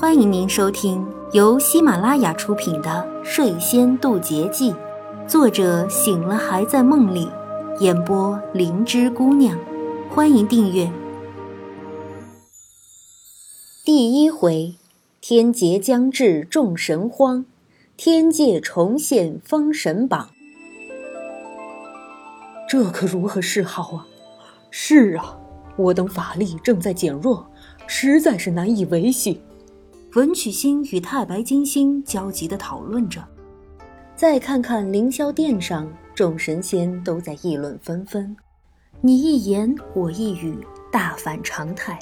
欢迎您收听由喜马拉雅出品的《睡仙渡劫记》，作者醒了还在梦里，演播灵芝姑娘。欢迎订阅。第一回，天劫将至众神慌，天界重现封神榜。这可如何是好啊？是啊，我等法力正在减弱，实在是难以维系。文曲星与太白金星焦急地讨论着，再看看凌霄殿上，众神仙都在议论纷纷，你一言我一语，大反常态。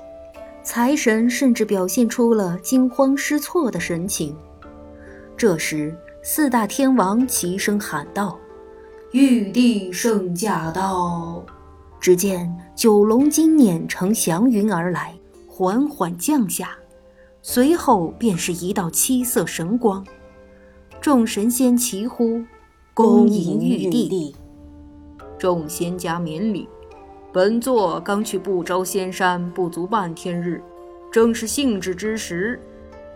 财神甚至表现出了惊慌失措的神情。这时，四大天王齐声喊道：“玉帝圣驾到！”只见九龙金辇乘祥云而来，缓缓降下。随后便是一道七色神光，众神仙齐呼：“恭迎玉帝！”众仙家免礼。本座刚去不招仙山不足半天日，正是兴致之时，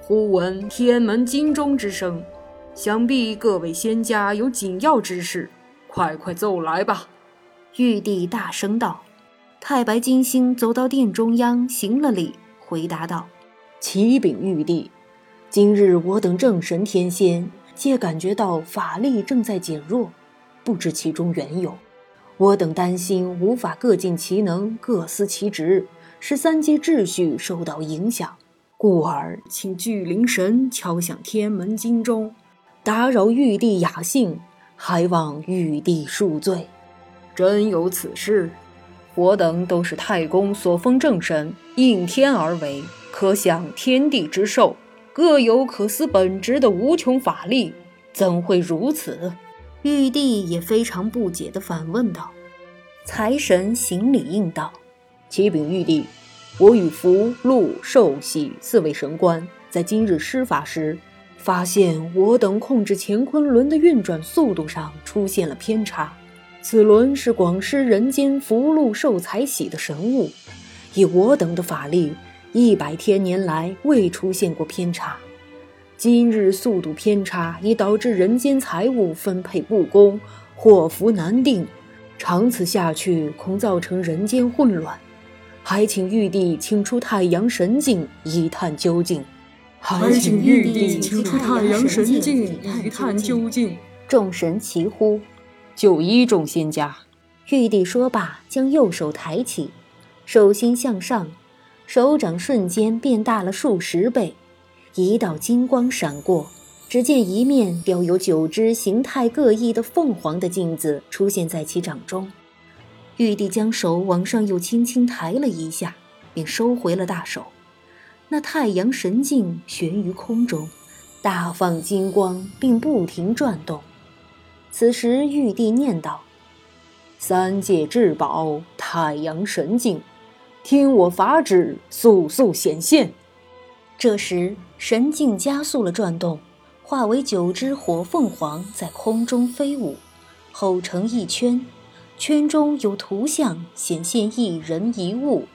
忽闻天门金钟之声，想必各位仙家有紧要之事，快快奏来吧！玉帝大声道。太白金星走到殿中央，行了礼，回答道。启禀玉帝，今日我等正神天仙皆感觉到法力正在减弱，不知其中缘由。我等担心无法各尽其能，各司其职，使三界秩序受到影响，故而请巨灵神敲响天门金钟，打扰玉帝雅兴，还望玉帝恕罪。真有此事？我等都是太公所封正神，应天而为。可享天地之寿，各有可思本职的无穷法力，怎会如此？玉帝也非常不解地反问道。财神行礼应道：“启禀玉帝，我与福、禄、寿、喜四位神官在今日施法时，发现我等控制乾坤轮的运转速度上出现了偏差。此轮是广施人间福禄寿财喜的神物，以我等的法力。”一百天年来未出现过偏差，今日速度偏差已导致人间财物分配不公，祸福难定。长此下去，恐造成人间混乱。还请玉帝请出太阳神镜一探究竟。还请玉帝请出太阳神镜一探究竟。众神齐呼：“就一众仙家。”玉帝说罢，将右手抬起，手心向上。手掌瞬间变大了数十倍，一道金光闪过，只见一面雕有九只形态各异的凤凰的镜子出现在其掌中。玉帝将手往上又轻轻抬了一下，便收回了大手。那太阳神镜悬于空中，大放金光，并不停转动。此时，玉帝念道：“三界至宝，太阳神镜。”听我法旨，速速显现！这时，神镜加速了转动，化为九只火凤凰在空中飞舞，吼成一圈，圈中有图像显现一人一物，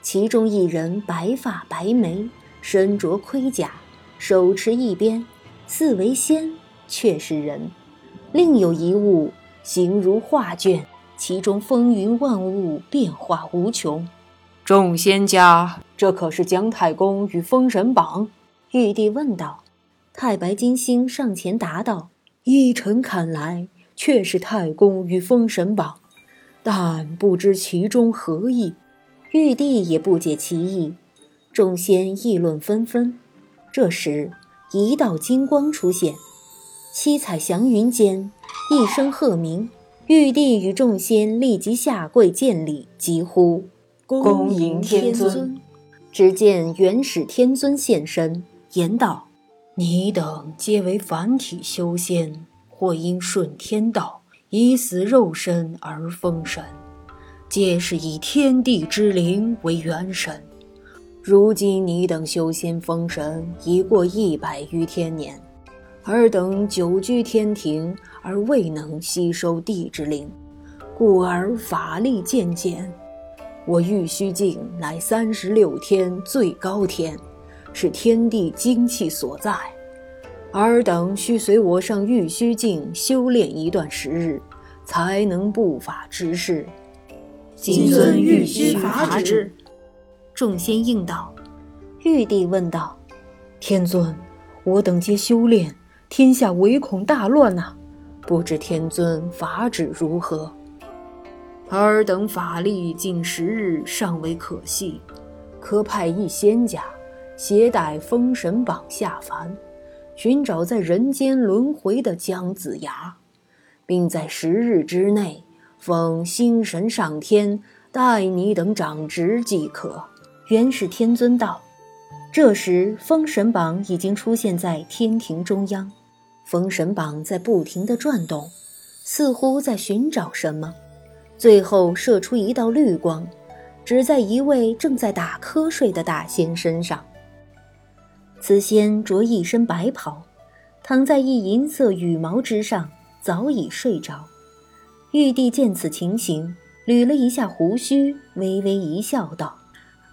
其中一人白发白眉，身着盔甲，手持一鞭，似为仙，却是人；另有一物形如画卷，其中风云万物，变化无穷。众仙家，这可是姜太公与封神榜？玉帝问道。太白金星上前答道：“依臣看来，却是太公与封神榜，但不知其中何意。”玉帝也不解其意。众仙议论纷纷。这时，一道金光出现，七彩祥云间，一声鹤鸣，玉帝与众仙立即下跪见礼，急呼。恭迎天尊！只见元始天尊现身，言道：“你等皆为凡体修仙，或因顺天道，以死肉身而封神，皆是以天地之灵为元神。如今你等修仙封神已过一百余天年，尔等久居天庭而未能吸收地之灵，故而法力渐减。”我玉虚境乃三十六天最高天，是天地精气所在。尔等需随我上玉虚境修炼一段时日，才能布法之事。谨遵玉虚法旨。众仙应道。玉帝问道：“天尊，我等皆修炼，天下唯恐大乱呐！不知天尊法旨如何？”尔等法力近十日，尚为可惜，可派一仙家携带《封神榜》下凡。寻找在人间轮回的姜子牙，并在十日之内封星神上天，待你等长职即可。元始天尊道。这时，封神榜已经出现在天庭中央，封神榜在不停地转动，似乎在寻找什么。最后射出一道绿光，只在一位正在打瞌睡的大仙身上。此仙着一身白袍，躺在一银色羽毛之上，早已睡着。玉帝见此情形，捋了一下胡须，微微一笑，道：“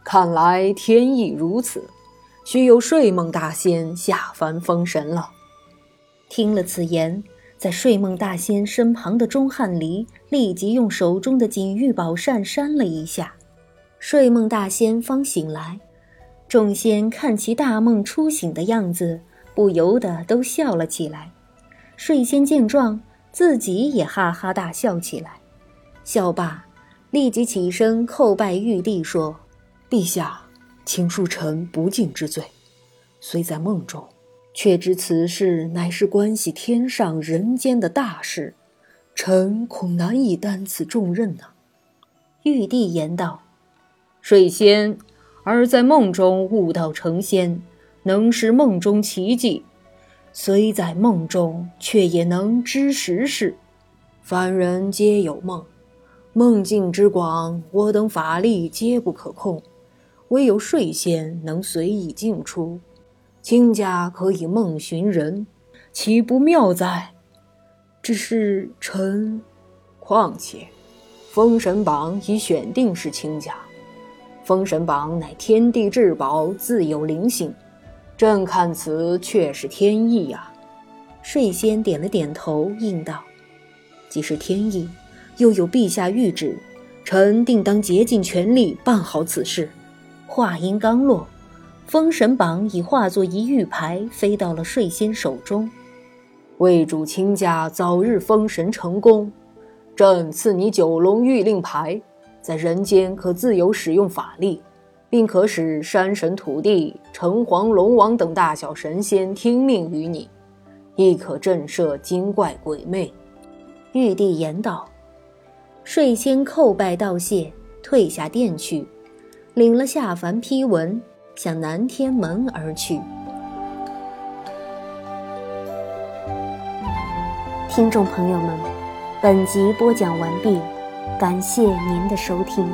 看来天意如此，须有睡梦大仙下凡封神了。”听了此言，在睡梦大仙身旁的钟汉离立即用手中的锦玉宝扇扇了一下，睡梦大仙方醒来。众仙看其大梦初醒的样子，不由得都笑了起来。睡仙见状，自己也哈哈大笑起来。笑罢，立即起身叩拜玉帝，说：“陛下，请恕臣不敬之罪。虽在梦中，却知此事乃是关系天上人间的大事，臣恐难以担此重任呐。”玉帝言道：“睡仙。”而在梦中悟道成仙，能使梦中奇迹；虽在梦中，却也能知时事。凡人皆有梦，梦境之广，我等法力皆不可控，唯有睡仙能随意进出。卿家可以梦寻人，岂不妙哉？只是臣……况且，《封神榜》已选定是卿家。封神榜乃天地至宝，自有灵性。朕看此却是天意呀。睡仙点了点头，应道：“既是天意，又有陛下谕旨，臣定当竭尽全力办好此事。”话音刚落，封神榜已化作一玉牌，飞到了睡仙手中。为主卿家早日封神成功，朕赐你九龙玉令牌。在人间可自由使用法力，并可使山神、土地、城隍、龙王等大小神仙听命于你，亦可震慑精怪鬼魅。玉帝言道：“睡仙叩拜道谢，退下殿去，领了下凡批文，向南天门而去。”听众朋友们，本集播讲完毕。感谢您的收听。